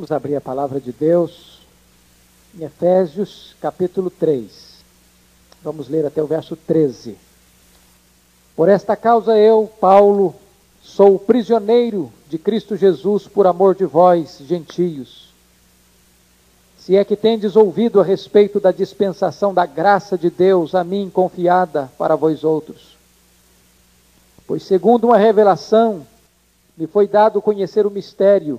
Vamos abrir a palavra de Deus em Efésios capítulo 3. Vamos ler até o verso 13. Por esta causa eu, Paulo, sou prisioneiro de Cristo Jesus por amor de vós, gentios. Se é que tendes ouvido a respeito da dispensação da graça de Deus a mim confiada para vós outros. Pois segundo uma revelação, me foi dado conhecer o mistério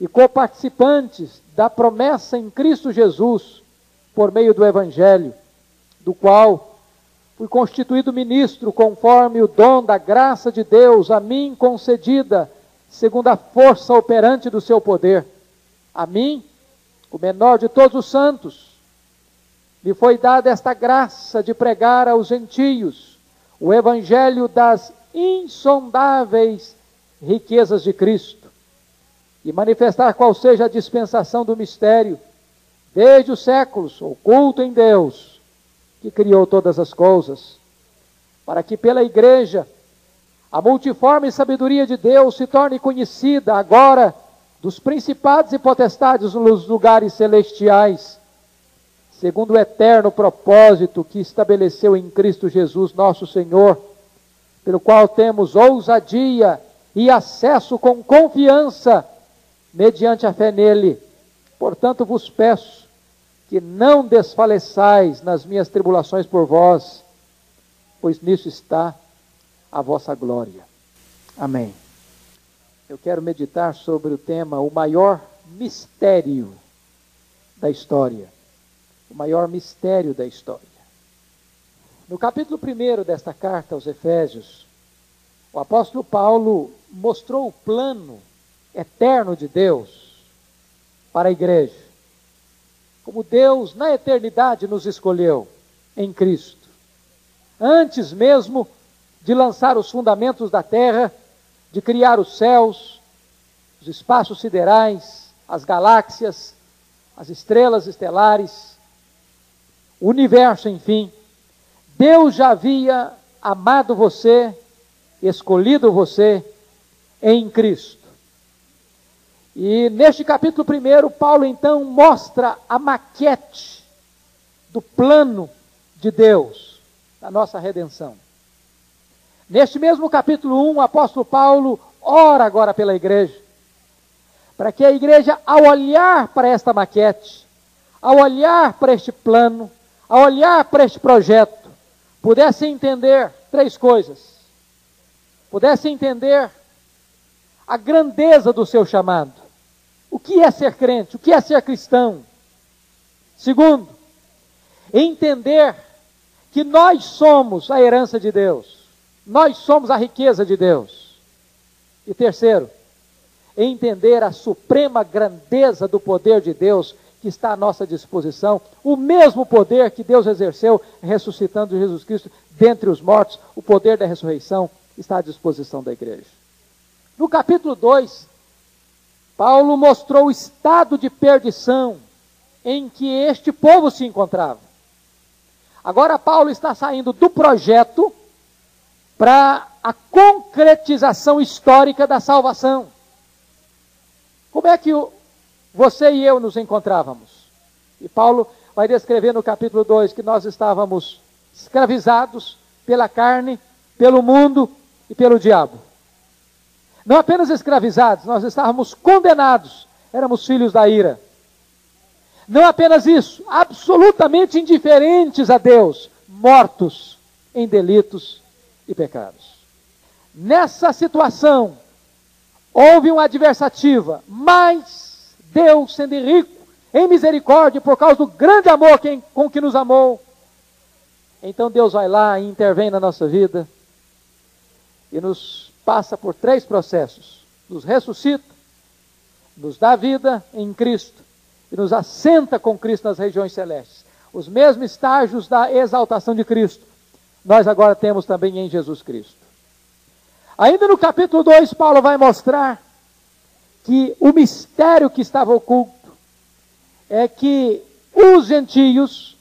e coparticipantes da promessa em Cristo Jesus por meio do Evangelho, do qual fui constituído ministro conforme o dom da graça de Deus a mim concedida, segundo a força operante do seu poder. A mim, o menor de todos os santos, me foi dada esta graça de pregar aos gentios o evangelho das insondáveis riquezas de Cristo e manifestar qual seja a dispensação do mistério, desde os séculos, oculto em Deus, que criou todas as coisas, para que pela igreja a multiforme sabedoria de Deus se torne conhecida agora dos principados e potestades nos lugares celestiais, segundo o eterno propósito que estabeleceu em Cristo Jesus, nosso Senhor, pelo qual temos ousadia e acesso com confiança mediante a fé nele. Portanto, vos peço que não desfaleçais nas minhas tribulações por vós, pois nisso está a vossa glória. Amém. Eu quero meditar sobre o tema o maior mistério da história. O maior mistério da história. No capítulo 1 desta carta aos Efésios, o apóstolo Paulo mostrou o plano eterno de Deus para a igreja. Como Deus na eternidade nos escolheu em Cristo. Antes mesmo de lançar os fundamentos da terra, de criar os céus, os espaços siderais, as galáxias, as estrelas estelares, o universo, enfim, Deus já havia amado você, escolhido você em Cristo. E neste capítulo 1, Paulo então mostra a maquete do plano de Deus, da nossa redenção. Neste mesmo capítulo 1, o apóstolo Paulo ora agora pela igreja, para que a igreja, ao olhar para esta maquete, ao olhar para este plano, ao olhar para este projeto, pudesse entender três coisas. Pudesse entender a grandeza do seu chamado o que é ser crente? O que é ser cristão? Segundo, entender que nós somos a herança de Deus, nós somos a riqueza de Deus. E terceiro, entender a suprema grandeza do poder de Deus que está à nossa disposição, o mesmo poder que Deus exerceu ressuscitando Jesus Cristo dentre os mortos, o poder da ressurreição está à disposição da igreja. No capítulo 2, Paulo mostrou o estado de perdição em que este povo se encontrava. Agora, Paulo está saindo do projeto para a concretização histórica da salvação. Como é que você e eu nos encontrávamos? E Paulo vai descrever no capítulo 2 que nós estávamos escravizados pela carne, pelo mundo e pelo diabo. Não apenas escravizados, nós estávamos condenados, éramos filhos da ira. Não apenas isso, absolutamente indiferentes a Deus, mortos em delitos e pecados. Nessa situação, houve uma adversativa, mas Deus, sendo rico em misericórdia, por causa do grande amor com que nos amou, então Deus vai lá e intervém na nossa vida e nos passa por três processos: nos ressuscita, nos dá vida em Cristo e nos assenta com Cristo nas regiões celestes. Os mesmos estágios da exaltação de Cristo, nós agora temos também em Jesus Cristo. Ainda no capítulo 2, Paulo vai mostrar que o mistério que estava oculto é que os gentios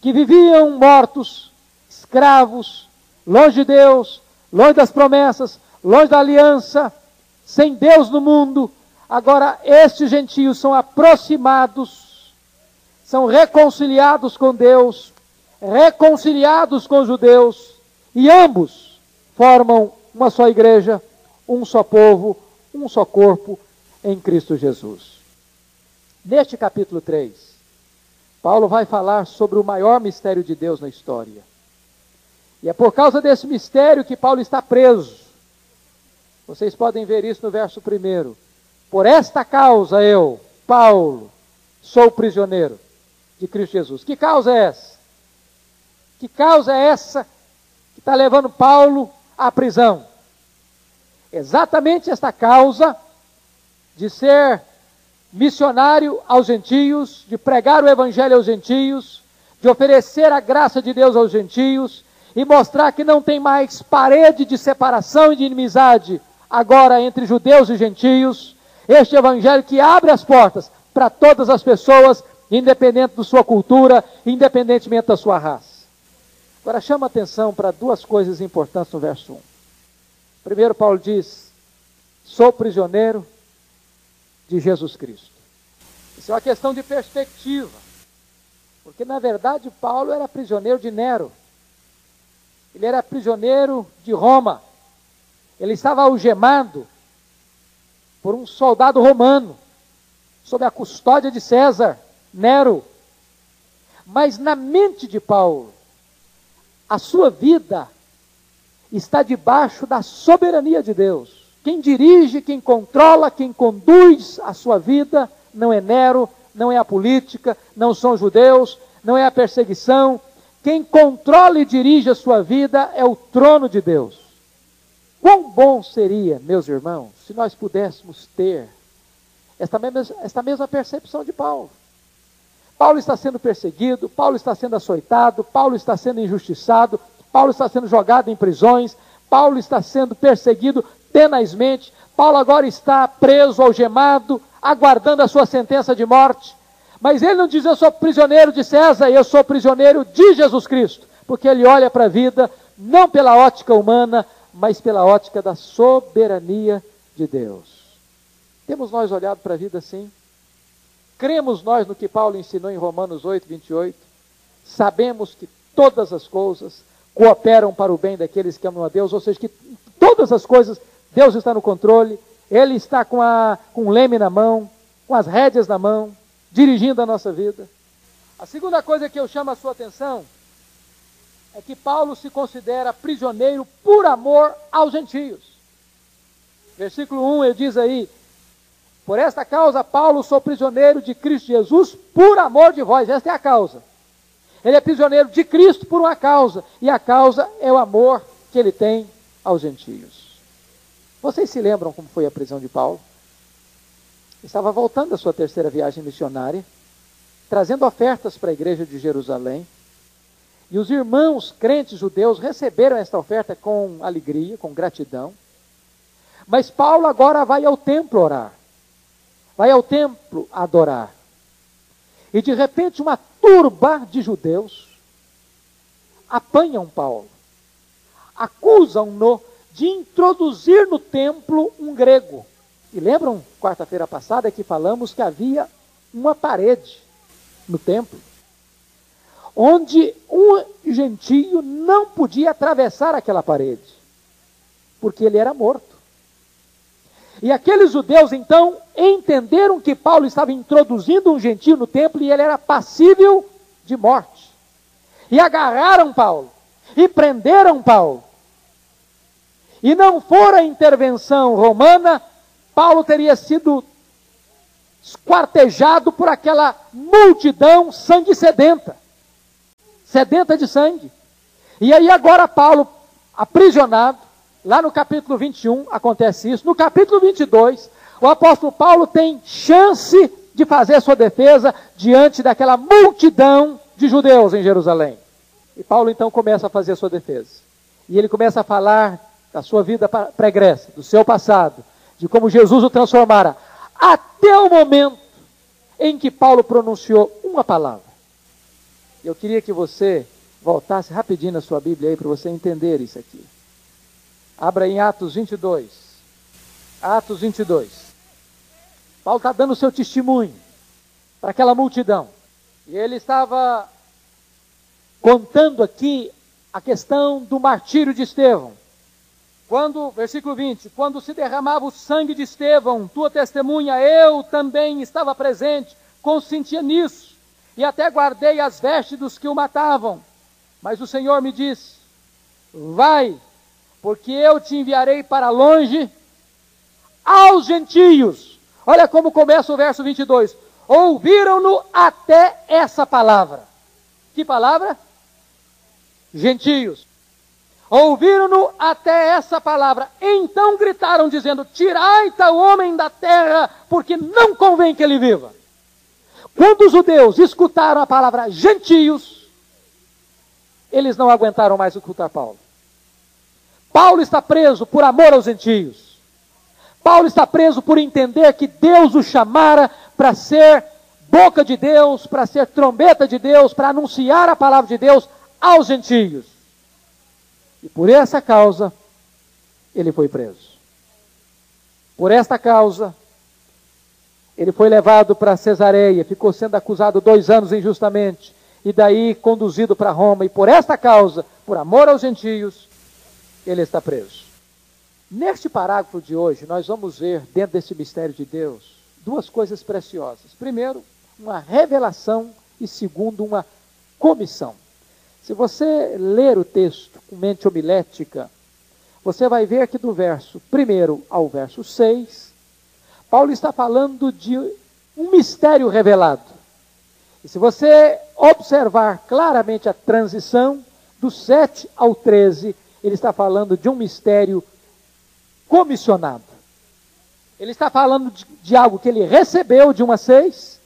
que viviam mortos, escravos, longe de Deus, longe das promessas, longe da aliança, sem Deus no mundo, agora estes gentios são aproximados, são reconciliados com Deus, reconciliados com os judeus, e ambos formam uma só igreja, um só povo, um só corpo em Cristo Jesus. Neste capítulo 3, Paulo vai falar sobre o maior mistério de Deus na história. E é por causa desse mistério que Paulo está preso. Vocês podem ver isso no verso 1. Por esta causa eu, Paulo, sou prisioneiro de Cristo Jesus. Que causa é essa? Que causa é essa que está levando Paulo à prisão? Exatamente esta causa de ser missionário aos gentios, de pregar o evangelho aos gentios, de oferecer a graça de Deus aos gentios e mostrar que não tem mais parede de separação e de inimizade agora entre judeus e gentios. Este evangelho que abre as portas para todas as pessoas, independente da sua cultura, independentemente da sua raça. Agora chama atenção para duas coisas importantes no verso 1. Primeiro, Paulo diz: sou prisioneiro de Jesus Cristo. Isso é uma questão de perspectiva. Porque, na verdade, Paulo era prisioneiro de Nero. Ele era prisioneiro de Roma. Ele estava algemado por um soldado romano, sob a custódia de César, Nero. Mas na mente de Paulo, a sua vida está debaixo da soberania de Deus. Quem dirige, quem controla, quem conduz a sua vida não é Nero, não é a política, não são judeus, não é a perseguição. Quem controla e dirige a sua vida é o trono de Deus. Quão bom seria, meus irmãos, se nós pudéssemos ter esta mesma, esta mesma percepção de Paulo. Paulo está sendo perseguido, Paulo está sendo açoitado, Paulo está sendo injustiçado, Paulo está sendo jogado em prisões, Paulo está sendo perseguido tenazmente. Paulo agora está preso, algemado, aguardando a sua sentença de morte. Mas ele não diz eu sou prisioneiro de César, eu sou prisioneiro de Jesus Cristo, porque ele olha para a vida não pela ótica humana, mas pela ótica da soberania de Deus. Temos nós olhado para a vida assim? Cremos nós no que Paulo ensinou em Romanos 8, 28? Sabemos que todas as coisas cooperam para o bem daqueles que amam a Deus, ou seja, que todas as coisas Deus está no controle, Ele está com, a, com o leme na mão, com as rédeas na mão, dirigindo a nossa vida. A segunda coisa que eu chamo a sua atenção é que Paulo se considera prisioneiro por amor aos gentios. Versículo 1 ele diz aí: Por esta causa, Paulo, sou prisioneiro de Cristo Jesus por amor de vós. Esta é a causa. Ele é prisioneiro de Cristo por uma causa, e a causa é o amor que ele tem aos gentios. Vocês se lembram como foi a prisão de Paulo? Estava voltando da sua terceira viagem missionária, trazendo ofertas para a igreja de Jerusalém. E os irmãos crentes judeus receberam esta oferta com alegria, com gratidão. Mas Paulo agora vai ao templo orar. Vai ao templo adorar. E de repente uma turba de judeus apanham Paulo, acusam-no de introduzir no templo um grego. E lembram, quarta-feira passada, que falamos que havia uma parede no templo, onde um gentio não podia atravessar aquela parede, porque ele era morto. E aqueles judeus então entenderam que Paulo estava introduzindo um gentio no templo e ele era passível de morte. E agarraram Paulo e prenderam Paulo e não for a intervenção romana, Paulo teria sido esquartejado por aquela multidão sangue sedenta sedenta de sangue. E aí agora Paulo, aprisionado, lá no capítulo 21 acontece isso. No capítulo 22, o apóstolo Paulo tem chance de fazer sua defesa diante daquela multidão de judeus em Jerusalém. E Paulo então começa a fazer a sua defesa. E ele começa a falar da sua vida pregressa, do seu passado, de como Jesus o transformara, até o momento em que Paulo pronunciou uma palavra. Eu queria que você voltasse rapidinho na sua Bíblia aí para você entender isso aqui. Abra em Atos 22. Atos 22. Paulo está dando o seu testemunho para aquela multidão. E ele estava contando aqui a questão do martírio de Estevão. Quando, versículo 20, quando se derramava o sangue de Estevão, tua testemunha, eu também estava presente, consentia nisso, e até guardei as vestes dos que o matavam. Mas o Senhor me disse: Vai, porque eu te enviarei para longe aos gentios. Olha como começa o verso 22. Ouviram-no até essa palavra. Que palavra? Gentios. Ouviram-no até essa palavra. Então gritaram, dizendo: Tirai tal homem da terra, porque não convém que ele viva. Quando os judeus escutaram a palavra gentios, eles não aguentaram mais escutar Paulo. Paulo está preso por amor aos gentios. Paulo está preso por entender que Deus o chamara para ser boca de Deus, para ser trombeta de Deus, para anunciar a palavra de Deus aos gentios. E por essa causa, ele foi preso. Por esta causa, ele foi levado para Cesareia, ficou sendo acusado dois anos injustamente, e daí conduzido para Roma, e por esta causa, por amor aos gentios, ele está preso. Neste parágrafo de hoje, nós vamos ver, dentro desse mistério de Deus, duas coisas preciosas. Primeiro, uma revelação, e segundo, uma comissão. Se você ler o texto com mente homilética, você vai ver que do verso 1 ao verso 6, Paulo está falando de um mistério revelado. E se você observar claramente a transição, do 7 ao 13, ele está falando de um mistério comissionado. Ele está falando de, de algo que ele recebeu de 1 a 6.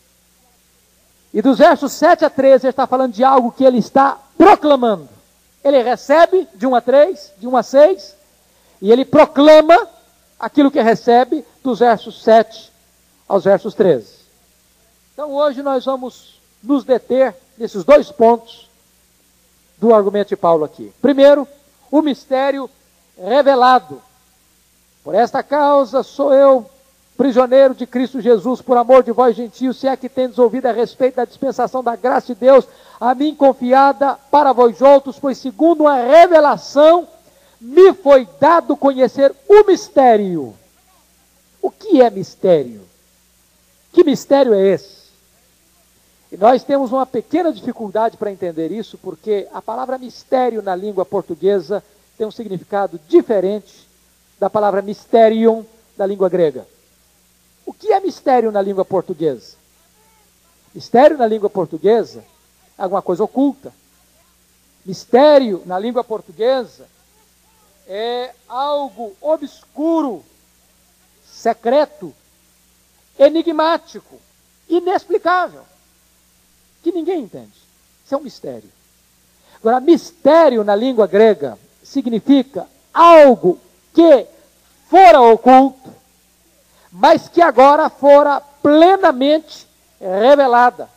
E dos versos 7 a 13, ele está falando de algo que ele está proclamando. Ele recebe de 1 a 3, de 1 a 6, e ele proclama aquilo que recebe dos versos 7 aos versos 13. Então hoje nós vamos nos deter nesses dois pontos do argumento de Paulo aqui. Primeiro, o mistério revelado. Por esta causa sou eu prisioneiro de Cristo Jesus, por amor de vós gentios, se é que tendes ouvido a respeito da dispensação da graça de Deus, a mim confiada para vós outros, pois segundo uma revelação me foi dado conhecer o mistério. O que é mistério? Que mistério é esse? E nós temos uma pequena dificuldade para entender isso, porque a palavra mistério na língua portuguesa tem um significado diferente da palavra mysterion da língua grega. O que é mistério na língua portuguesa? Mistério na língua portuguesa é alguma coisa oculta. Mistério na língua portuguesa é algo obscuro, secreto, enigmático, inexplicável, que ninguém entende. Isso é um mistério. Agora, mistério na língua grega significa algo que fora oculto, mas que agora fora plenamente revelada.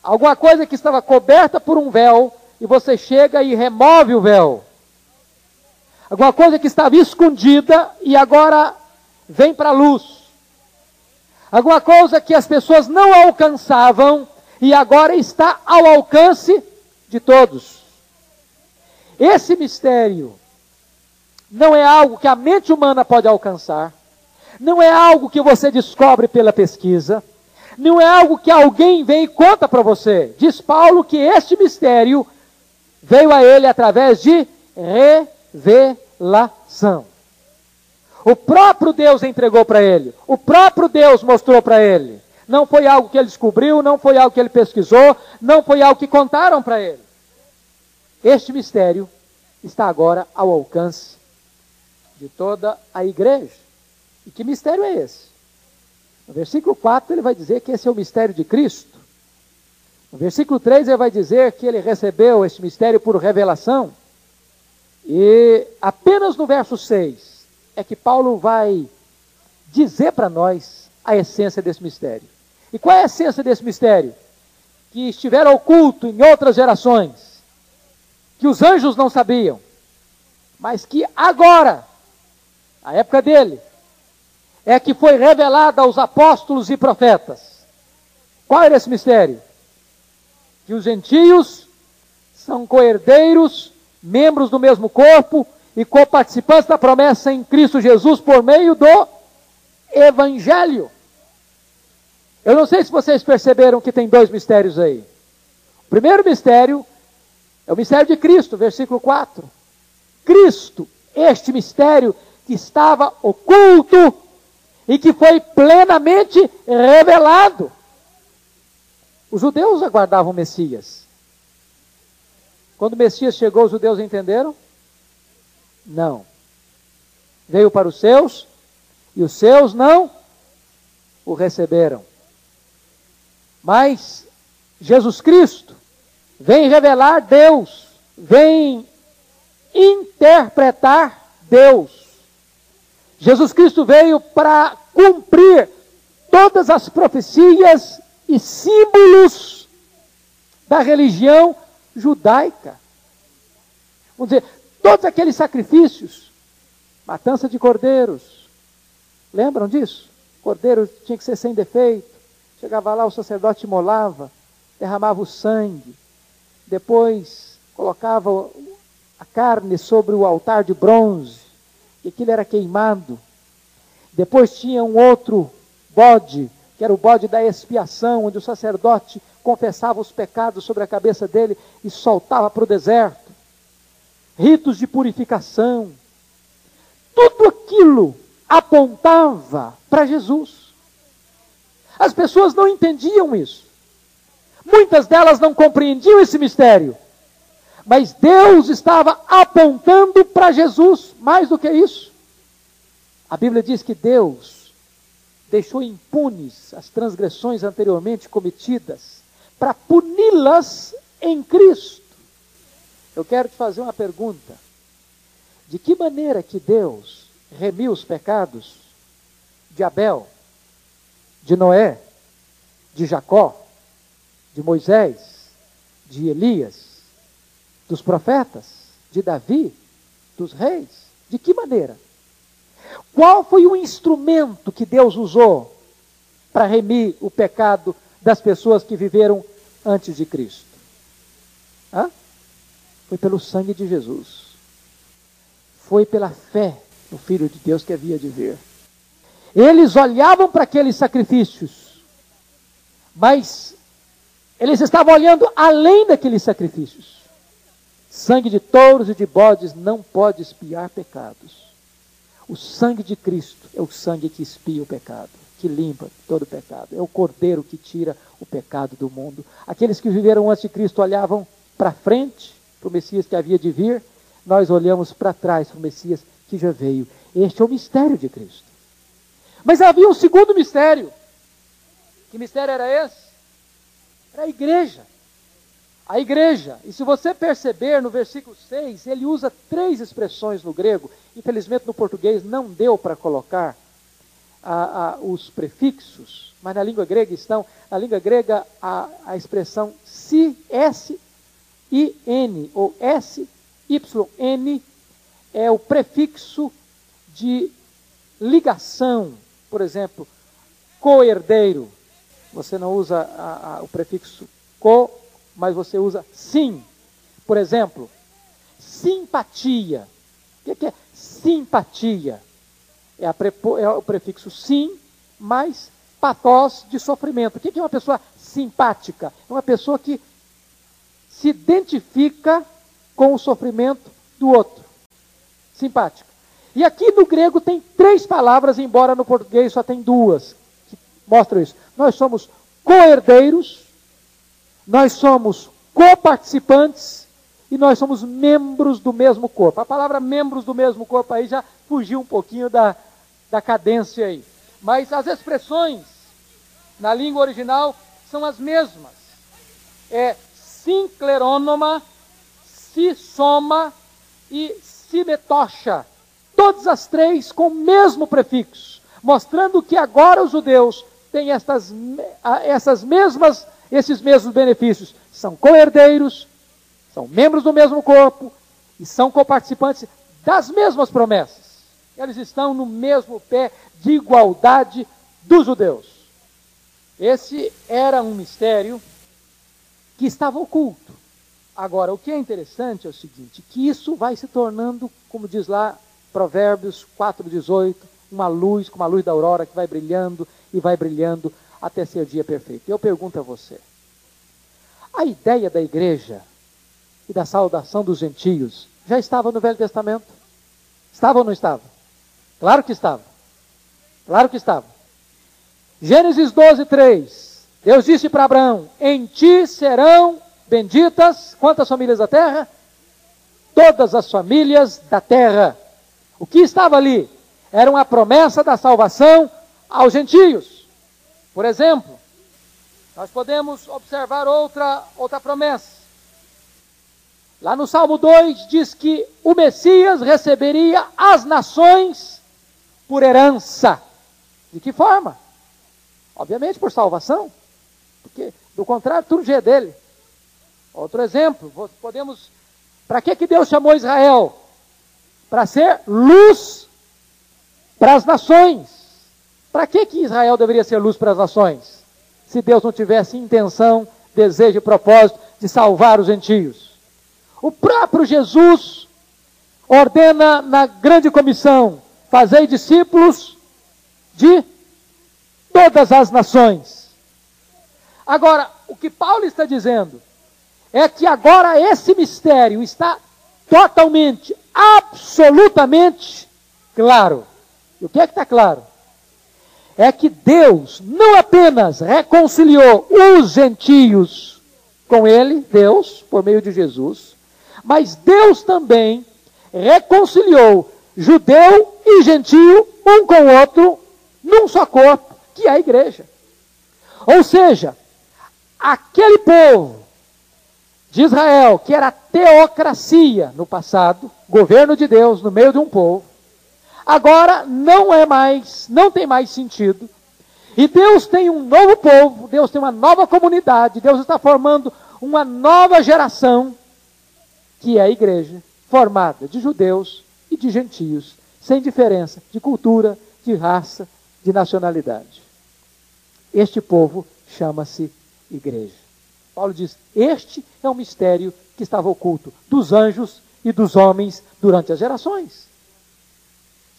Alguma coisa que estava coberta por um véu e você chega e remove o véu. Alguma coisa que estava escondida e agora vem para a luz. Alguma coisa que as pessoas não alcançavam e agora está ao alcance de todos. Esse mistério não é algo que a mente humana pode alcançar, não é algo que você descobre pela pesquisa, não é algo que alguém vem e conta para você. Diz Paulo que este mistério veio a ele através de revelação. O próprio Deus entregou para ele, o próprio Deus mostrou para ele. Não foi algo que ele descobriu, não foi algo que ele pesquisou, não foi algo que contaram para ele. Este mistério está agora ao alcance de toda a igreja. E que mistério é esse? No versículo 4 ele vai dizer que esse é o mistério de Cristo. No versículo 3 ele vai dizer que ele recebeu esse mistério por revelação. E apenas no verso 6 é que Paulo vai dizer para nós a essência desse mistério. E qual é a essência desse mistério? Que estiveram oculto em outras gerações, que os anjos não sabiam, mas que agora, a época dele, é que foi revelada aos apóstolos e profetas. Qual era esse mistério? Que os gentios são coerdeiros, membros do mesmo corpo e coparticipantes da promessa em Cristo Jesus por meio do Evangelho. Eu não sei se vocês perceberam que tem dois mistérios aí. O primeiro mistério é o mistério de Cristo, versículo 4. Cristo, este mistério que estava oculto e que foi plenamente revelado. Os judeus aguardavam o Messias. Quando o Messias chegou, os judeus entenderam? Não. Veio para os seus e os seus não o receberam. Mas Jesus Cristo vem revelar Deus, vem interpretar Deus. Jesus Cristo veio para cumprir todas as profecias e símbolos da religião judaica. Vamos dizer, todos aqueles sacrifícios, matança de cordeiros, lembram disso? Cordeiro tinha que ser sem defeito. Chegava lá, o sacerdote molava, derramava o sangue, depois colocava a carne sobre o altar de bronze, e aquilo era queimado. Depois tinha um outro bode, que era o bode da expiação, onde o sacerdote confessava os pecados sobre a cabeça dele e soltava para o deserto. Ritos de purificação. Tudo aquilo apontava para Jesus. As pessoas não entendiam isso. Muitas delas não compreendiam esse mistério. Mas Deus estava apontando para Jesus, mais do que isso. A Bíblia diz que Deus deixou impunes as transgressões anteriormente cometidas para puni-las em Cristo. Eu quero te fazer uma pergunta. De que maneira que Deus remiu os pecados de Abel, de Noé, de Jacó, de Moisés, de Elias, dos profetas, de Davi, dos reis? De que maneira? Qual foi o instrumento que Deus usou para remir o pecado das pessoas que viveram antes de Cristo? Hã? Foi pelo sangue de Jesus. Foi pela fé no Filho de Deus que havia de vir. Eles olhavam para aqueles sacrifícios, mas eles estavam olhando além daqueles sacrifícios. Sangue de touros e de bodes não pode espiar pecados. O sangue de Cristo é o sangue que espia o pecado, que limpa todo o pecado. É o cordeiro que tira o pecado do mundo. Aqueles que viveram antes de Cristo olhavam para frente, para o Messias que havia de vir. Nós olhamos para trás para o Messias que já veio. Este é o mistério de Cristo. Mas havia um segundo mistério. Que mistério era esse? Era a igreja a igreja. E se você perceber no versículo 6, ele usa três expressões no grego. Infelizmente no português não deu para colocar a, a, os prefixos, mas na língua grega estão. Na língua grega a, a expressão si, S, I, N, ou S, Y, N, é o prefixo de ligação. Por exemplo, co-herdeiro. Você não usa o prefixo co mas você usa sim. Por exemplo, simpatia. O que é simpatia? É, é o prefixo sim mais patós de sofrimento. O que é uma pessoa simpática? É uma pessoa que se identifica com o sofrimento do outro. Simpática. E aqui no grego tem três palavras, embora no português só tem duas, que mostram isso. Nós somos co-herdeiros nós somos coparticipantes e nós somos membros do mesmo corpo. A palavra membros do mesmo corpo aí já fugiu um pouquinho da, da cadência aí. mas as expressões na língua original são as mesmas. É sincleronoma, soma e simetocha. Todas as três com o mesmo prefixo, mostrando que agora os judeus têm estas, essas mesmas, esses mesmos benefícios. São co-herdeiros, são membros do mesmo corpo e são coparticipantes das mesmas promessas. Eles estão no mesmo pé de igualdade dos judeus. Esse era um mistério que estava oculto. Agora, o que é interessante é o seguinte, que isso vai se tornando, como diz lá Provérbios 4:18, uma luz, como a luz da aurora que vai brilhando e vai brilhando até ser o dia perfeito. Eu pergunto a você: a ideia da igreja e da saudação dos gentios já estava no Velho Testamento? Estava ou não estava? Claro que estava. Claro que estava. Gênesis 12, 3. Deus disse para Abraão: Em ti serão benditas quantas famílias da terra? Todas as famílias da terra. O que estava ali? Era uma promessa da salvação aos gentios. Por exemplo, nós podemos observar outra, outra promessa. Lá no Salmo 2 diz que o Messias receberia as nações por herança. De que forma? Obviamente por salvação. Porque, do contrário, tudo já é dele. Outro exemplo, podemos. Para que, que Deus chamou Israel? Para ser luz para as nações. Para que, que Israel deveria ser luz para as nações? Se Deus não tivesse intenção, desejo e propósito de salvar os gentios. O próprio Jesus ordena na grande comissão: fazei discípulos de todas as nações. Agora, o que Paulo está dizendo é que agora esse mistério está totalmente, absolutamente claro. E o que é que está claro? É que Deus não apenas reconciliou os gentios com Ele, Deus, por meio de Jesus, mas Deus também reconciliou judeu e gentio um com o outro num só corpo, que é a igreja. Ou seja, aquele povo de Israel, que era teocracia no passado, governo de Deus no meio de um povo, agora não é mais, não tem mais sentido. E Deus tem um novo povo, Deus tem uma nova comunidade, Deus está formando uma nova geração que é a igreja, formada de judeus e de gentios, sem diferença de cultura, de raça, de nacionalidade. Este povo chama-se igreja. Paulo diz: Este é um mistério que estava oculto dos anjos e dos homens durante as gerações.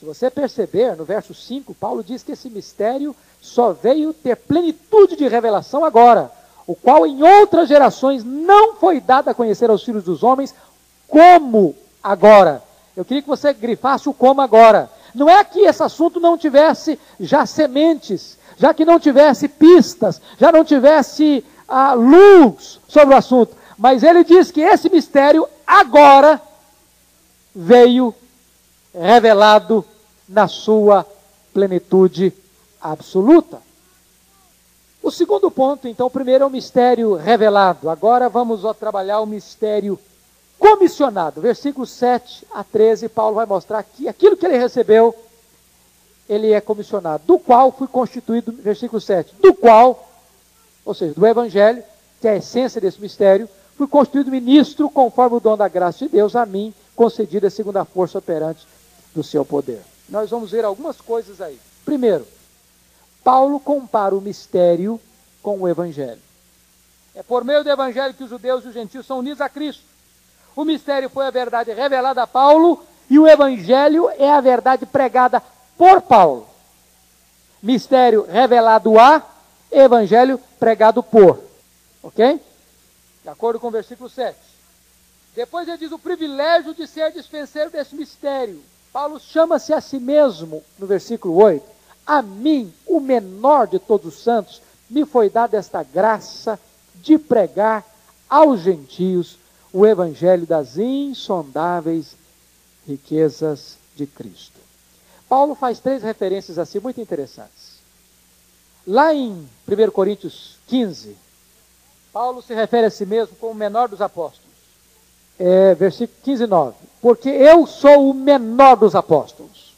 Se você perceber, no verso 5, Paulo diz que esse mistério só veio ter plenitude de revelação agora, o qual em outras gerações não foi dado a conhecer aos filhos dos homens, como agora. Eu queria que você grifasse o como agora. Não é que esse assunto não tivesse já sementes, já que não tivesse pistas, já não tivesse ah, luz sobre o assunto. Mas ele diz que esse mistério agora veio revelado na sua plenitude absoluta. O segundo ponto, então, o primeiro é o mistério revelado. Agora vamos trabalhar o mistério comissionado. Versículo 7 a 13, Paulo vai mostrar que aquilo que ele recebeu, ele é comissionado, do qual fui constituído, versículo 7, do qual, ou seja, do Evangelho, que é a essência desse mistério, fui constituído ministro conforme o dom da graça de Deus a mim, concedida segundo a força operante do seu poder. Nós vamos ver algumas coisas aí. Primeiro, Paulo compara o mistério com o Evangelho. É por meio do Evangelho que os judeus e os gentios são unidos a Cristo. O mistério foi a verdade revelada a Paulo e o evangelho é a verdade pregada por Paulo. Mistério revelado a, evangelho pregado por. Ok? De acordo com o versículo 7. Depois ele diz o privilégio de ser dispenseiro desse mistério. Paulo chama-se a si mesmo, no versículo 8. A mim, o menor de todos os santos, me foi dada esta graça de pregar aos gentios o evangelho das insondáveis riquezas de Cristo. Paulo faz três referências assim muito interessantes. Lá em 1 Coríntios 15, Paulo se refere a si mesmo como o menor dos apóstolos. É, versículo 15, 9. Porque eu sou o menor dos apóstolos.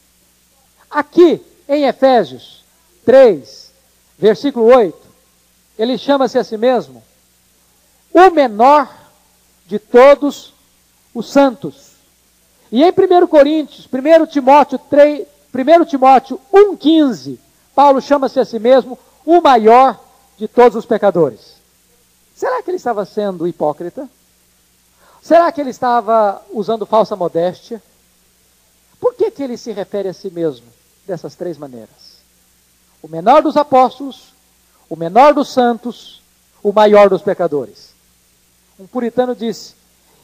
Aqui, em Efésios 3, versículo 8, ele chama-se a si mesmo o menor de todos os santos. E em 1 Coríntios, 1 Timóteo 3, 1 Timóteo 1,15, Paulo chama-se a si mesmo o maior de todos os pecadores. Será que ele estava sendo hipócrita? Será que ele estava usando falsa modéstia? Por que, que ele se refere a si mesmo dessas três maneiras? O menor dos apóstolos, o menor dos santos, o maior dos pecadores. Um puritano disse: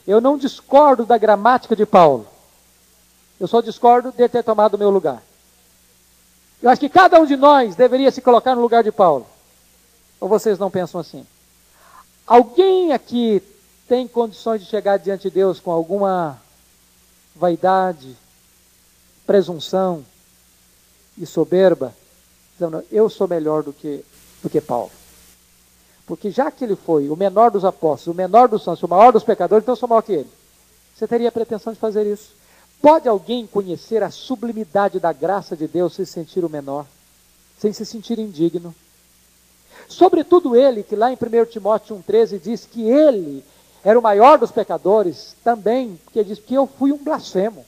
Eu não discordo da gramática de Paulo, eu só discordo de ter tomado o meu lugar. Eu acho que cada um de nós deveria se colocar no lugar de Paulo. Ou vocês não pensam assim? Alguém aqui tem condições de chegar diante de Deus com alguma vaidade, presunção e soberba, dizendo, eu sou melhor do que, do que Paulo. Porque já que ele foi o menor dos apóstolos, o menor dos santos, o maior dos pecadores, então eu sou maior que ele. Você teria a pretensão de fazer isso? Pode alguém conhecer a sublimidade da graça de Deus sem se sentir o menor, sem se sentir indigno? Sobretudo ele, que lá em 1 Timóteo 1,13 diz que ele era o maior dos pecadores, também, porque diz que eu fui um blasfemo,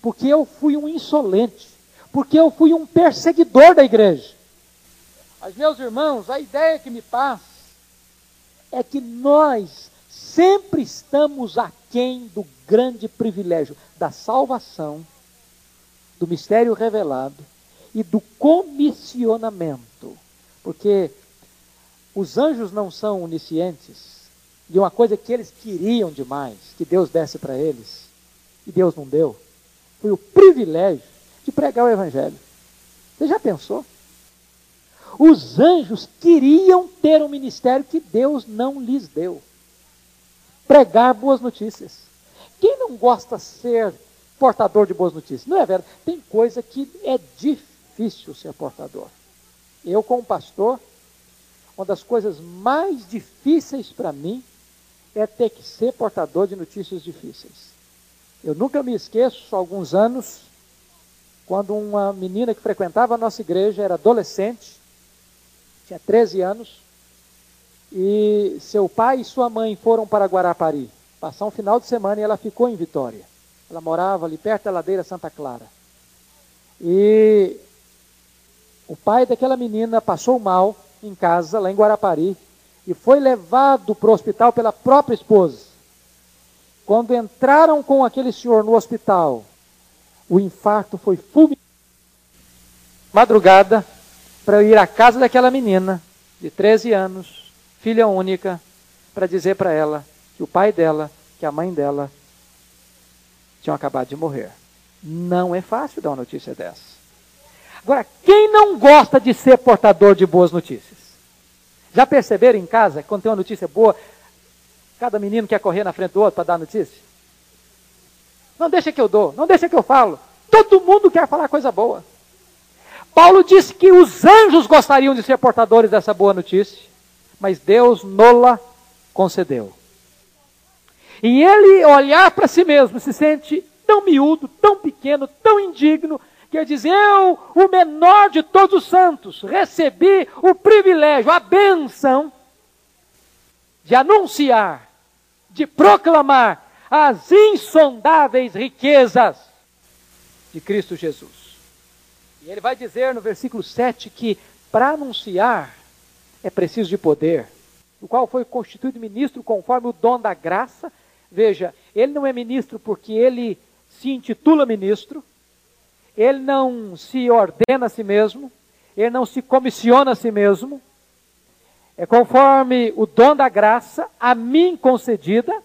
porque eu fui um insolente, porque eu fui um perseguidor da igreja. Mas, meus irmãos, a ideia que me passa é que nós sempre estamos aquém do grande privilégio da salvação, do mistério revelado e do comissionamento. Porque os anjos não são oniscientes, e uma coisa que eles queriam demais, que Deus desse para eles, e Deus não deu, foi o privilégio de pregar o Evangelho. Você já pensou? Os anjos queriam ter um ministério que Deus não lhes deu. Pregar boas notícias. Quem não gosta de ser portador de boas notícias? Não é verdade? Tem coisa que é difícil ser portador. Eu, como pastor, uma das coisas mais difíceis para mim é ter que ser portador de notícias difíceis. Eu nunca me esqueço, há alguns anos, quando uma menina que frequentava a nossa igreja era adolescente, tinha 13 anos, e seu pai e sua mãe foram para Guarapari passar um final de semana e ela ficou em Vitória. Ela morava ali perto da ladeira Santa Clara. E o pai daquela menina passou mal em casa, lá em Guarapari, e foi levado para o hospital pela própria esposa. Quando entraram com aquele senhor no hospital, o infarto foi fulminante. Madrugada, para ir à casa daquela menina, de 13 anos, filha única, para dizer para ela que o pai dela, que a mãe dela, tinham acabado de morrer. Não é fácil dar uma notícia dessa. Agora, quem não gosta de ser portador de boas notícias? Já perceberam em casa, quando tem uma notícia boa, cada menino quer correr na frente do outro para dar notícia? Não deixa que eu dou, não deixa que eu falo. Todo mundo quer falar coisa boa. Paulo disse que os anjos gostariam de ser portadores dessa boa notícia, mas Deus nola concedeu. E ele olhar para si mesmo se sente tão miúdo, tão pequeno, tão indigno, que diz: Eu, o menor de todos os santos, recebi o privilégio, a benção de anunciar, de proclamar as insondáveis riquezas de Cristo Jesus. E ele vai dizer no versículo 7 que para anunciar é preciso de poder, o qual foi constituído ministro conforme o dom da graça. Veja, ele não é ministro porque ele se intitula ministro, ele não se ordena a si mesmo, ele não se comissiona a si mesmo, é conforme o dom da graça a mim concedida.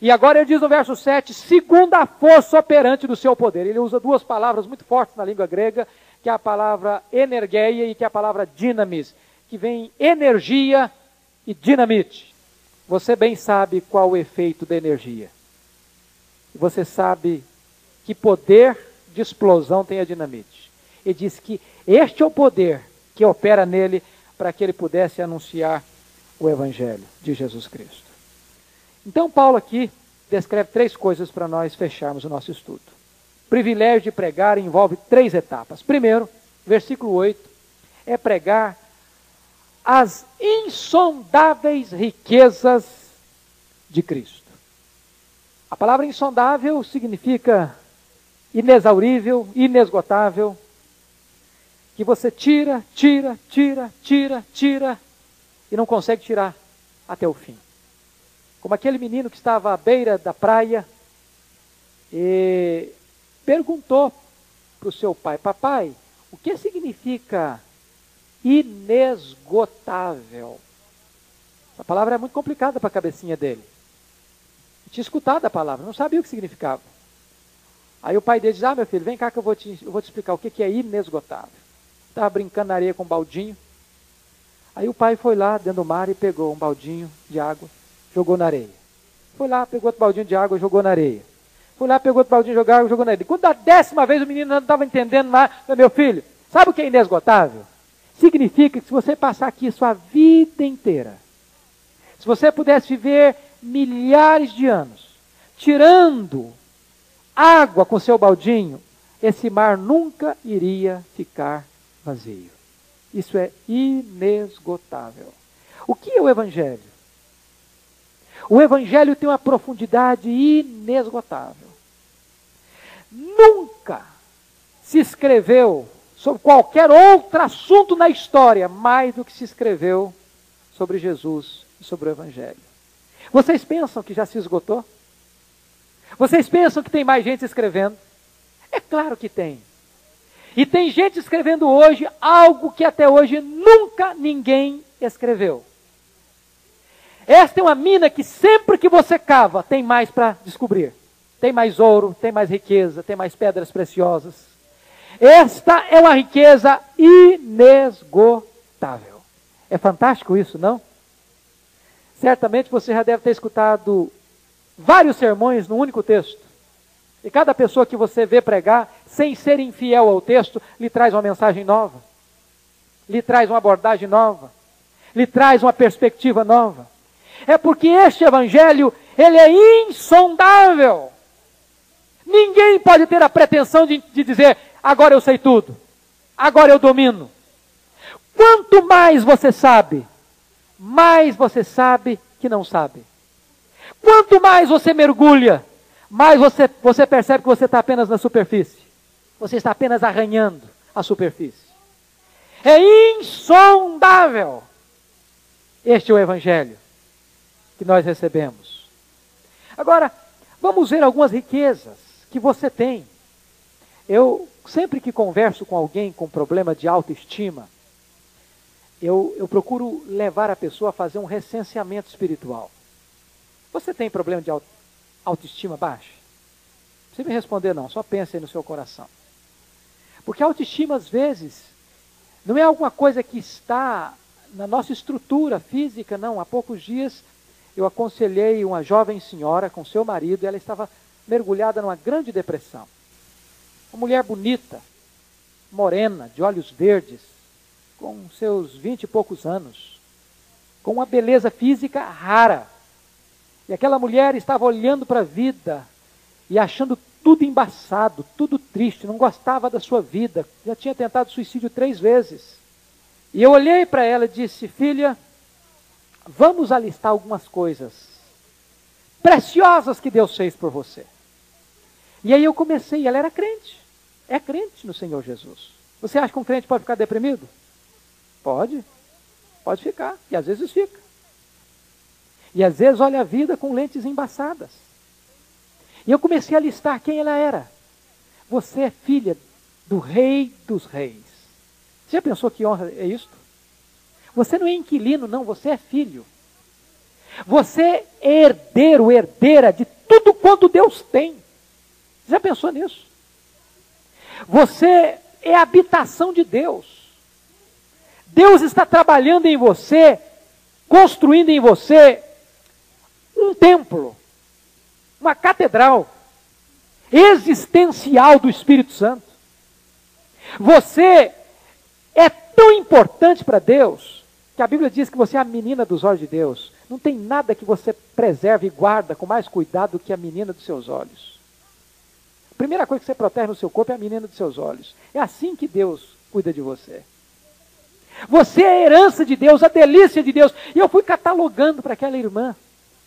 E agora ele diz no verso 7, segundo a força operante do seu poder. Ele usa duas palavras muito fortes na língua grega, que é a palavra energeia e que é a palavra dinamis, que vem energia e dinamite. Você bem sabe qual o efeito da energia. Você sabe que poder de explosão tem a dinamite. Ele diz que este é o poder que opera nele para que ele pudesse anunciar o Evangelho de Jesus Cristo. Então, Paulo aqui descreve três coisas para nós fecharmos o nosso estudo. O privilégio de pregar envolve três etapas. Primeiro, versículo 8, é pregar as insondáveis riquezas de Cristo. A palavra insondável significa inexaurível, inesgotável, que você tira, tira, tira, tira, tira e não consegue tirar até o fim. Como aquele menino que estava à beira da praia e perguntou para o seu pai: Papai, o que significa inesgotável? A palavra é muito complicada para a cabecinha dele. Eu tinha escutado a palavra, não sabia o que significava. Aí o pai dele diz: Ah, meu filho, vem cá que eu vou te, eu vou te explicar o que, que é inesgotável. Estava brincando na areia com um baldinho. Aí o pai foi lá dentro do mar e pegou um baldinho de água, jogou na areia. Foi lá, pegou outro baldinho de água, jogou na areia. Foi lá, pegou outro baldinho de água, jogou na areia. Quando da décima vez o menino não estava entendendo lá, meu filho, sabe o que é inesgotável? Significa que se você passar aqui sua vida inteira, se você pudesse viver milhares de anos, tirando água com seu baldinho, esse mar nunca iria ficar vazio. Isso é inesgotável. O que é o Evangelho? O Evangelho tem uma profundidade inesgotável. Nunca se escreveu sobre qualquer outro assunto na história mais do que se escreveu sobre Jesus e sobre o Evangelho. Vocês pensam que já se esgotou? Vocês pensam que tem mais gente escrevendo? É claro que tem. E tem gente escrevendo hoje algo que até hoje nunca ninguém escreveu. Esta é uma mina que sempre que você cava tem mais para descobrir. Tem mais ouro, tem mais riqueza, tem mais pedras preciosas. Esta é uma riqueza inesgotável. É fantástico isso, não? Certamente você já deve ter escutado vários sermões no único texto. E cada pessoa que você vê pregar, sem ser infiel ao texto, lhe traz uma mensagem nova, lhe traz uma abordagem nova, lhe traz uma perspectiva nova. É porque este evangelho, ele é insondável. Ninguém pode ter a pretensão de, de dizer, agora eu sei tudo, agora eu domino. Quanto mais você sabe, mais você sabe que não sabe. Quanto mais você mergulha, mais você, você percebe que você está apenas na superfície. Você está apenas arranhando a superfície. É insondável. Este é o Evangelho que nós recebemos. Agora, vamos ver algumas riquezas que você tem. Eu, sempre que converso com alguém com problema de autoestima, eu, eu procuro levar a pessoa a fazer um recenseamento espiritual. Você tem problema de autoestima baixa? Precisa me responder, não, só pense aí no seu coração. Porque a autoestima, às vezes, não é alguma coisa que está na nossa estrutura física, não. Há poucos dias eu aconselhei uma jovem senhora com seu marido e ela estava mergulhada numa grande depressão. Uma mulher bonita, morena, de olhos verdes, com seus vinte e poucos anos, com uma beleza física rara. E aquela mulher estava olhando para a vida e achando tudo embaçado, tudo triste, não gostava da sua vida, já tinha tentado suicídio três vezes. E eu olhei para ela e disse: Filha, vamos alistar algumas coisas preciosas que Deus fez por você. E aí eu comecei, ela era crente, é crente no Senhor Jesus. Você acha que um crente pode ficar deprimido? Pode, pode ficar, e às vezes fica. E às vezes olha a vida com lentes embaçadas. E eu comecei a listar quem ela era. Você é filha do rei dos reis. Você já pensou que honra é isto? Você não é inquilino, não, você é filho. Você é herdeiro, herdeira de tudo quanto Deus tem. Você já pensou nisso? Você é habitação de Deus. Deus está trabalhando em você, construindo em você um templo, uma catedral existencial do Espírito Santo. Você é tão importante para Deus que a Bíblia diz que você é a menina dos olhos de Deus. Não tem nada que você preserve e guarda com mais cuidado do que a menina dos seus olhos. A primeira coisa que você protege no seu corpo é a menina dos seus olhos. É assim que Deus cuida de você. Você é a herança de Deus, a delícia de Deus. E eu fui catalogando para aquela irmã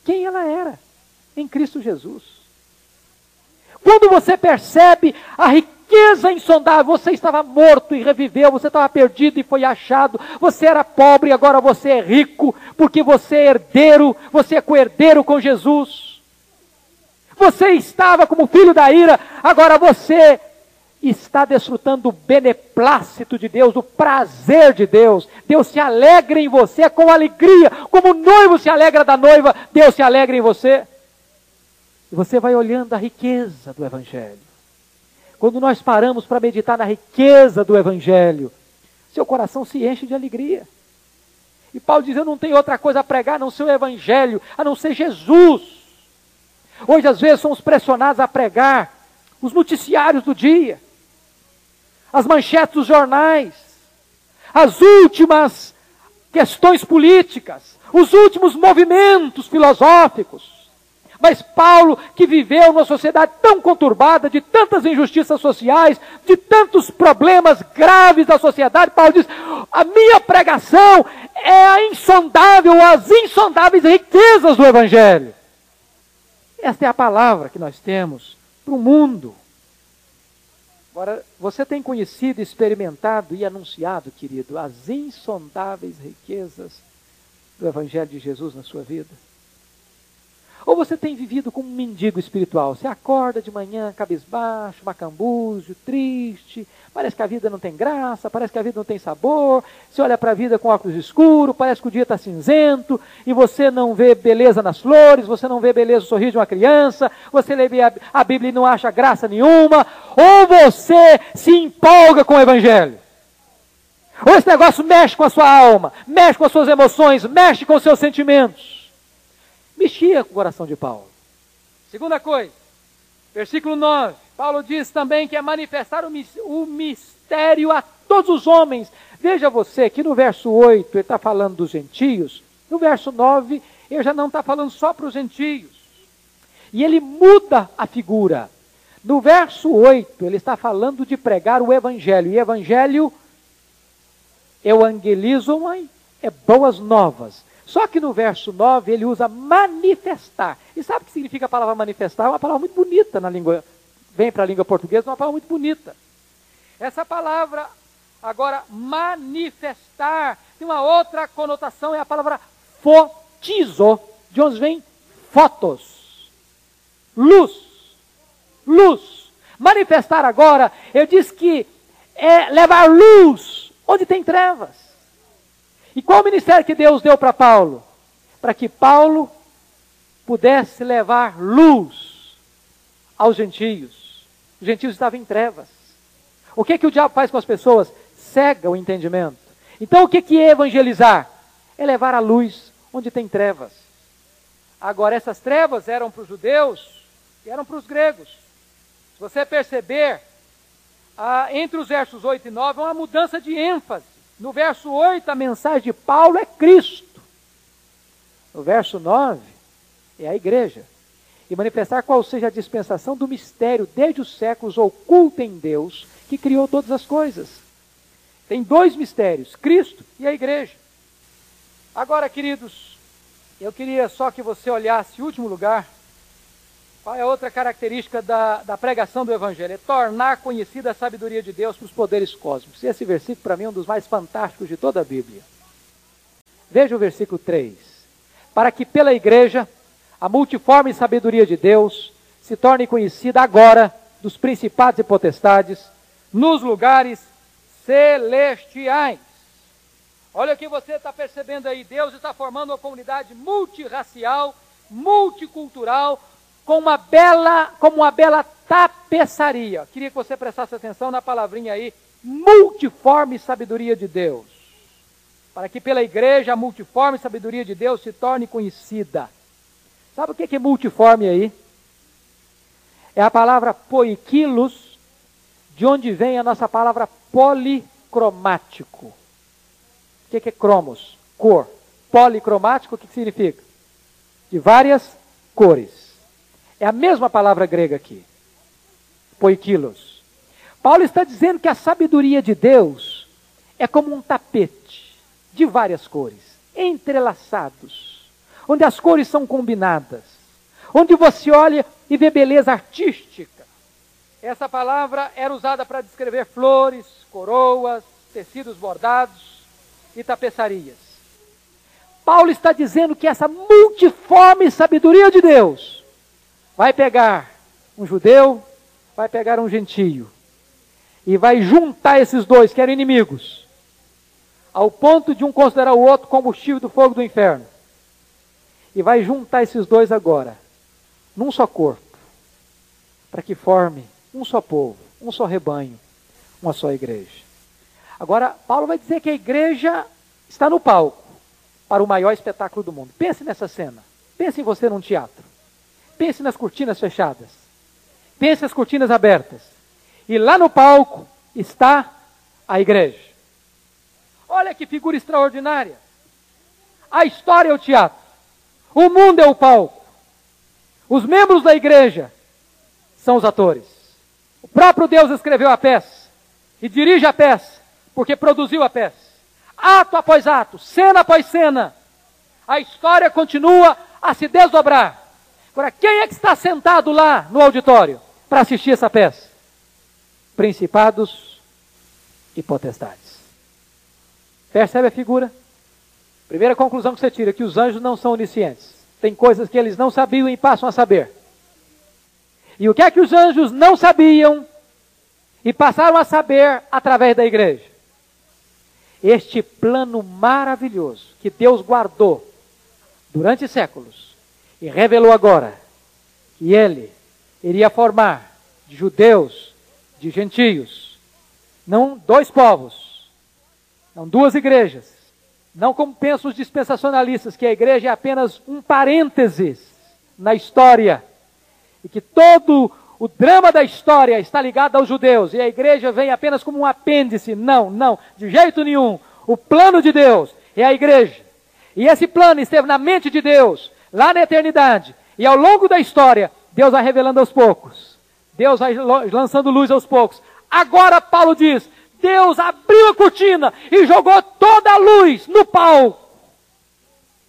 quem ela era em Cristo Jesus. Quando você percebe a riqueza insondável, você estava morto e reviveu, você estava perdido e foi achado, você era pobre e agora você é rico, porque você é herdeiro, você é co-herdeiro com Jesus. Você estava como filho da ira, agora você está desfrutando do beneplácito de Deus, do prazer de Deus. Deus se alegra em você com alegria, como o noivo se alegra da noiva, Deus se alegra em você. E você vai olhando a riqueza do Evangelho. Quando nós paramos para meditar na riqueza do Evangelho, seu coração se enche de alegria. E Paulo diz: Eu não tenho outra coisa a pregar a não ser o Evangelho, a não ser Jesus. Hoje, às vezes, somos pressionados a pregar os noticiários do dia, as manchetes dos jornais, as últimas questões políticas, os últimos movimentos filosóficos. Mas Paulo, que viveu numa sociedade tão conturbada, de tantas injustiças sociais, de tantos problemas graves da sociedade, Paulo diz: a minha pregação é a insondável, as insondáveis riquezas do Evangelho. Esta é a palavra que nós temos para o mundo. Agora, você tem conhecido, experimentado e anunciado, querido, as insondáveis riquezas do Evangelho de Jesus na sua vida? Você tem vivido como um mendigo espiritual? Você acorda de manhã cabisbaixo, macambúzio, triste, parece que a vida não tem graça, parece que a vida não tem sabor, você olha para a vida com óculos escuros, parece que o dia está cinzento, e você não vê beleza nas flores, você não vê beleza no sorriso de uma criança, você lê a Bíblia e não acha graça nenhuma, ou você se empolga com o Evangelho. Ou esse negócio mexe com a sua alma, mexe com as suas emoções, mexe com os seus sentimentos mexia com o coração de Paulo. Segunda coisa, versículo 9. Paulo diz também que é manifestar o mistério a todos os homens. Veja você que no verso 8 ele está falando dos gentios, no verso 9 ele já não está falando só para os gentios. E ele muda a figura. No verso 8 ele está falando de pregar o evangelho. E evangelho, evangelizam é boas novas. Só que no verso 9 ele usa manifestar. E sabe o que significa a palavra manifestar? É uma palavra muito bonita na língua, vem para a língua portuguesa, é uma palavra muito bonita. Essa palavra, agora, manifestar, tem uma outra conotação, é a palavra fotizo, de onde vem fotos. Luz. Luz. Manifestar agora, eu disse que é levar luz onde tem trevas. E qual o ministério que Deus deu para Paulo? Para que Paulo pudesse levar luz aos gentios. Os gentios estavam em trevas. O que, que o diabo faz com as pessoas? Cega o entendimento. Então o que, que é evangelizar? É levar a luz onde tem trevas. Agora, essas trevas eram para os judeus e eram para os gregos. Se você perceber, ah, entre os versos 8 e 9, é uma mudança de ênfase. No verso 8, a mensagem de Paulo é Cristo. No verso 9, é a igreja. E manifestar qual seja a dispensação do mistério desde os séculos oculto em Deus, que criou todas as coisas. Tem dois mistérios: Cristo e a igreja. Agora, queridos, eu queria só que você olhasse, último lugar, é outra característica da, da pregação do Evangelho? É tornar conhecida a sabedoria de Deus para os poderes cósmicos. E esse versículo, para mim, é um dos mais fantásticos de toda a Bíblia. Veja o versículo 3. Para que pela igreja a multiforme sabedoria de Deus se torne conhecida agora dos principados e potestades nos lugares celestiais. Olha o que você está percebendo aí. Deus está formando uma comunidade multirracial, multicultural, com uma bela, como uma bela tapeçaria. Queria que você prestasse atenção na palavrinha aí, multiforme sabedoria de Deus. Para que pela igreja a multiforme sabedoria de Deus se torne conhecida. Sabe o que é multiforme aí? É a palavra poiquilos, de onde vem a nossa palavra policromático. O que é cromos? Cor. Policromático, o que significa? De várias cores. É a mesma palavra grega aqui. Poikilos. Paulo está dizendo que a sabedoria de Deus é como um tapete de várias cores, entrelaçados, onde as cores são combinadas, onde você olha e vê beleza artística. Essa palavra era usada para descrever flores, coroas, tecidos bordados e tapeçarias. Paulo está dizendo que essa multiforme sabedoria de Deus vai pegar um judeu, vai pegar um gentio e vai juntar esses dois que eram inimigos, ao ponto de um considerar o outro combustível do fogo do inferno. E vai juntar esses dois agora, num só corpo, para que forme um só povo, um só rebanho, uma só igreja. Agora, Paulo vai dizer que a igreja está no palco para o maior espetáculo do mundo. Pense nessa cena. Pense em você num teatro. Pense nas cortinas fechadas. Pense nas cortinas abertas. E lá no palco está a igreja. Olha que figura extraordinária. A história é o teatro. O mundo é o palco. Os membros da igreja são os atores. O próprio Deus escreveu a peça e dirige a peça, porque produziu a peça ato após ato, cena após cena, a história continua a se desdobrar. Agora, quem é que está sentado lá no auditório para assistir essa peça? Principados e potestades. Percebe a figura? Primeira conclusão que você tira: que os anjos não são oniscientes. Tem coisas que eles não sabiam e passam a saber. E o que é que os anjos não sabiam e passaram a saber através da igreja? este plano maravilhoso que Deus guardou durante séculos e revelou agora que ele iria formar de judeus, de gentios, não dois povos, não duas igrejas, não como pensam os dispensacionalistas, que a igreja é apenas um parênteses na história e que todo o drama da história está ligado aos judeus e a igreja vem apenas como um apêndice. Não, não, de jeito nenhum. O plano de Deus é a igreja. E esse plano esteve na mente de Deus, lá na eternidade. E ao longo da história, Deus vai revelando aos poucos. Deus vai lançando luz aos poucos. Agora, Paulo diz: Deus abriu a cortina e jogou toda a luz no palco.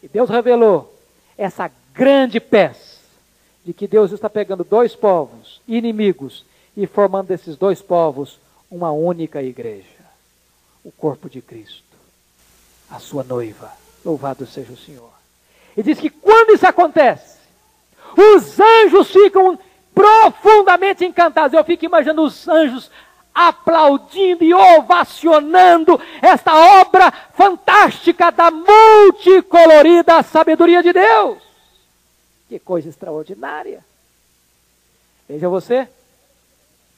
E Deus revelou essa grande peça de que Deus está pegando dois povos inimigos e formando desses dois povos uma única igreja, o corpo de Cristo, a sua noiva. Louvado seja o Senhor. E diz que quando isso acontece, os anjos ficam profundamente encantados. Eu fico imaginando os anjos aplaudindo e ovacionando esta obra fantástica da multicolorida sabedoria de Deus. Que coisa extraordinária. Veja você,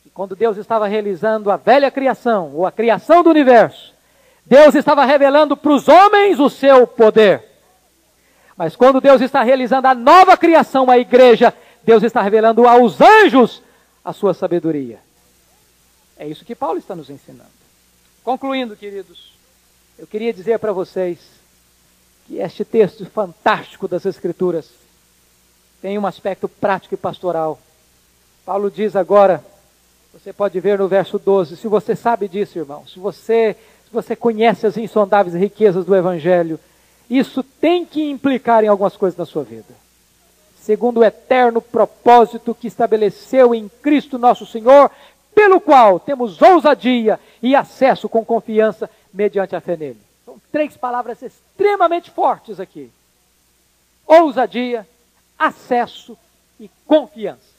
que quando Deus estava realizando a velha criação, ou a criação do universo, Deus estava revelando para os homens o seu poder. Mas quando Deus está realizando a nova criação, a igreja, Deus está revelando aos anjos a sua sabedoria. É isso que Paulo está nos ensinando. Concluindo, queridos, eu queria dizer para vocês que este texto fantástico das Escrituras tem um aspecto prático e pastoral. Paulo diz agora, você pode ver no verso 12, se você sabe disso, irmão, se você, se você conhece as insondáveis riquezas do Evangelho, isso tem que implicar em algumas coisas na sua vida. Segundo o eterno propósito que estabeleceu em Cristo nosso Senhor, pelo qual temos ousadia e acesso com confiança mediante a fé nele. São três palavras extremamente fortes aqui: ousadia, acesso e confiança.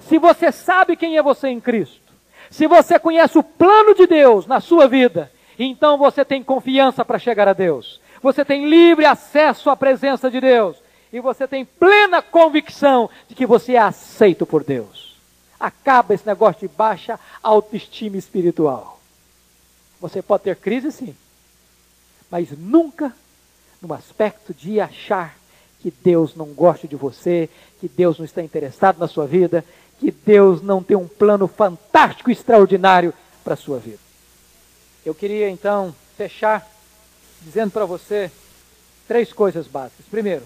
Se você sabe quem é você em Cristo, se você conhece o plano de Deus na sua vida, então você tem confiança para chegar a Deus. Você tem livre acesso à presença de Deus. E você tem plena convicção de que você é aceito por Deus. Acaba esse negócio de baixa autoestima espiritual. Você pode ter crise, sim. Mas nunca no aspecto de achar que Deus não gosta de você, que Deus não está interessado na sua vida, que Deus não tem um plano fantástico, extraordinário para a sua vida. Eu queria então fechar dizendo para você três coisas básicas. Primeiro,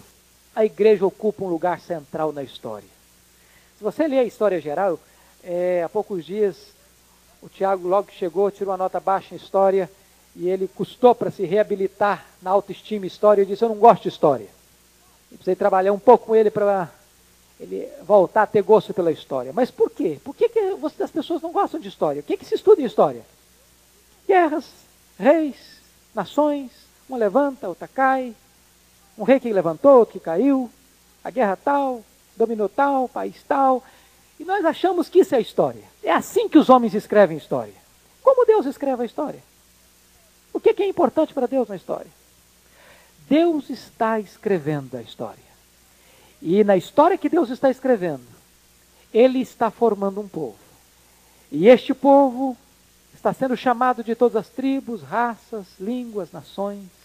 a igreja ocupa um lugar central na história. Se você ler a história geral, é, há poucos dias o Tiago, logo que chegou, tirou uma nota baixa em história e ele custou para se reabilitar na autoestima e história. Eu disse: Eu não gosto de história. Eu precisei trabalhar um pouco com ele para ele voltar a ter gosto pela história. Mas por quê? Por que, que as pessoas não gostam de história? O que, que se estuda em história? Guerras, reis, nações, uma levanta, outra cai, um rei que levantou, que caiu, a guerra tal, dominou tal, país tal. E nós achamos que isso é história. É assim que os homens escrevem história. Como Deus escreve a história? O que é importante para Deus na história? Deus está escrevendo a história. E na história que Deus está escrevendo, Ele está formando um povo. E este povo está sendo chamado de todas as tribos, raças, línguas, nações.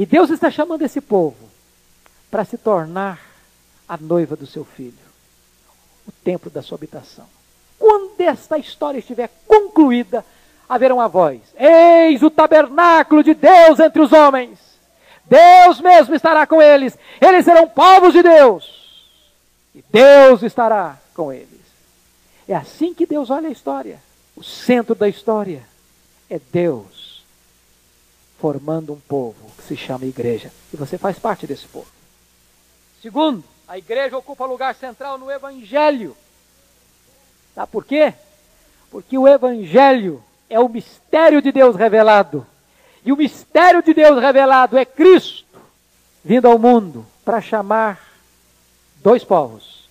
E Deus está chamando esse povo para se tornar a noiva do seu filho, o templo da sua habitação. Quando esta história estiver concluída, haverá uma voz: Eis o tabernáculo de Deus entre os homens. Deus mesmo estará com eles. Eles serão povos de Deus. E Deus estará com eles. É assim que Deus olha a história. O centro da história é Deus formando um povo que se chama igreja. E você faz parte desse povo. Segundo, a igreja ocupa lugar central no Evangelho. Sabe por quê? Porque o Evangelho é o mistério de Deus revelado. E o mistério de Deus revelado é Cristo vindo ao mundo para chamar dois povos,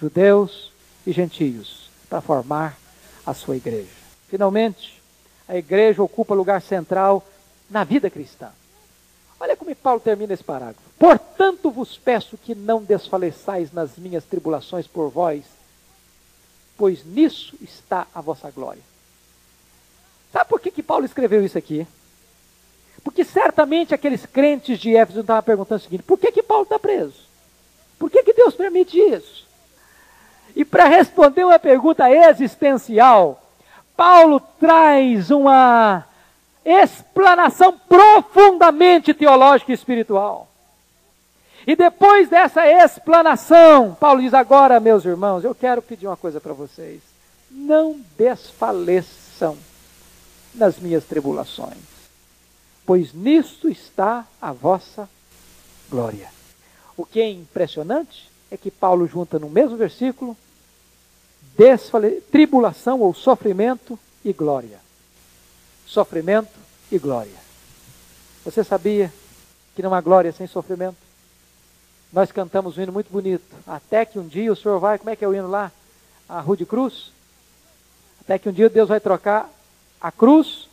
judeus e gentios, para formar a sua igreja. Finalmente, a igreja ocupa lugar central na vida cristã. Olha como Paulo termina esse parágrafo. Portanto vos peço que não desfaleçais nas minhas tribulações por vós, pois nisso está a vossa glória. Sabe por que, que Paulo escreveu isso aqui? Porque certamente aqueles crentes de Éfeso estavam perguntando o seguinte: por que, que Paulo está preso? Por que, que Deus permite isso? E para responder uma pergunta existencial, Paulo traz uma explanação profundamente teológica e espiritual. E depois dessa explanação, Paulo diz: agora, meus irmãos, eu quero pedir uma coisa para vocês. Não desfaleçam nas minhas tribulações, pois nisto está a vossa glória. O que é impressionante é que Paulo junta no mesmo versículo tribulação ou sofrimento e glória. Sofrimento e glória. Você sabia que não há glória sem sofrimento? Nós cantamos um hino muito bonito. Até que um dia o Senhor vai, como é que é o hino lá? A Rua de Cruz? Até que um dia Deus vai trocar a cruz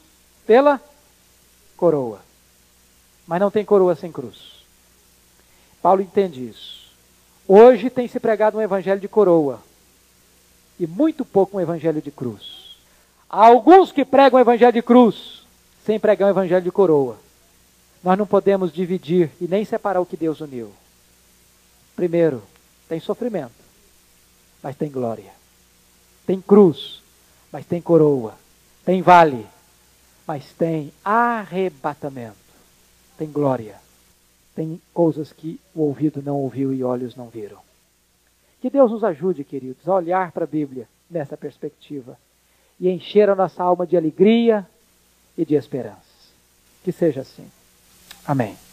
pela coroa. Mas não tem coroa sem cruz. Paulo entende isso. Hoje tem se pregado um evangelho de coroa e muito pouco um evangelho de cruz. Há alguns que pregam o evangelho de cruz sem pregar o evangelho de coroa. Nós não podemos dividir e nem separar o que Deus uniu. Primeiro, tem sofrimento, mas tem glória. Tem cruz, mas tem coroa. Tem vale, mas tem arrebatamento. Tem glória. Tem coisas que o ouvido não ouviu e olhos não viram. Que Deus nos ajude, queridos, a olhar para a Bíblia nessa perspectiva e encher a nossa alma de alegria e de esperança. Que seja assim. Amém.